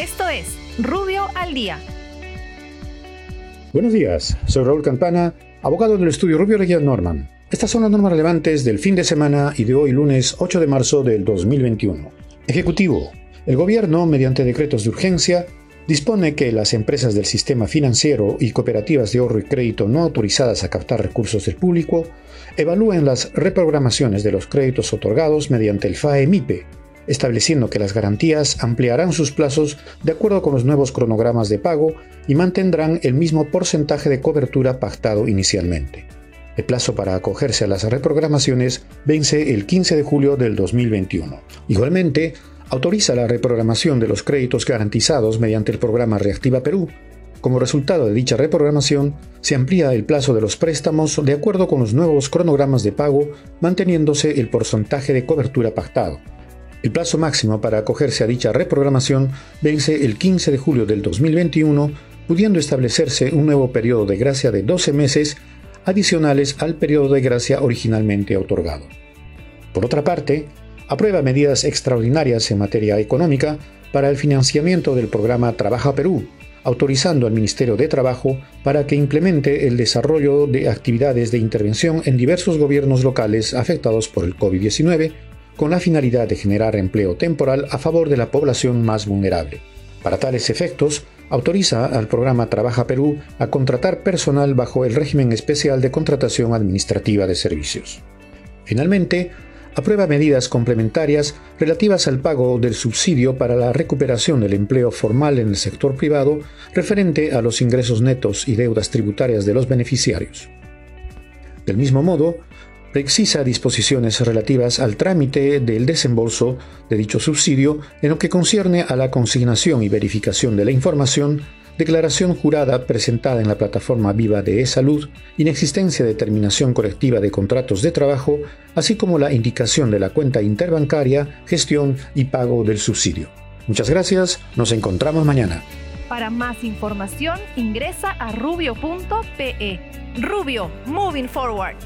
Esto es Rubio al Día. Buenos días, soy Raúl Campana, abogado del estudio Rubio Leguía Norman. Estas son las normas relevantes del fin de semana y de hoy lunes 8 de marzo del 2021. Ejecutivo. El gobierno, mediante decretos de urgencia, dispone que las empresas del sistema financiero y cooperativas de ahorro y crédito no autorizadas a captar recursos del público evalúen las reprogramaciones de los créditos otorgados mediante el FAE-MIPE estableciendo que las garantías ampliarán sus plazos de acuerdo con los nuevos cronogramas de pago y mantendrán el mismo porcentaje de cobertura pactado inicialmente. El plazo para acogerse a las reprogramaciones vence el 15 de julio del 2021. Igualmente, autoriza la reprogramación de los créditos garantizados mediante el programa Reactiva Perú. Como resultado de dicha reprogramación, se amplía el plazo de los préstamos de acuerdo con los nuevos cronogramas de pago, manteniéndose el porcentaje de cobertura pactado. El plazo máximo para acogerse a dicha reprogramación vence el 15 de julio del 2021, pudiendo establecerse un nuevo periodo de gracia de 12 meses adicionales al periodo de gracia originalmente otorgado. Por otra parte, aprueba medidas extraordinarias en materia económica para el financiamiento del programa Trabaja Perú, autorizando al Ministerio de Trabajo para que implemente el desarrollo de actividades de intervención en diversos gobiernos locales afectados por el COVID-19 con la finalidad de generar empleo temporal a favor de la población más vulnerable. Para tales efectos, autoriza al programa Trabaja Perú a contratar personal bajo el régimen especial de contratación administrativa de servicios. Finalmente, aprueba medidas complementarias relativas al pago del subsidio para la recuperación del empleo formal en el sector privado referente a los ingresos netos y deudas tributarias de los beneficiarios. Del mismo modo, precisa disposiciones relativas al trámite del desembolso de dicho subsidio en lo que concierne a la consignación y verificación de la información, declaración jurada presentada en la plataforma viva de e-salud, inexistencia de terminación colectiva de contratos de trabajo, así como la indicación de la cuenta interbancaria, gestión y pago del subsidio. Muchas gracias, nos encontramos mañana. Para más información ingresa a rubio.pe. Rubio, moving forward.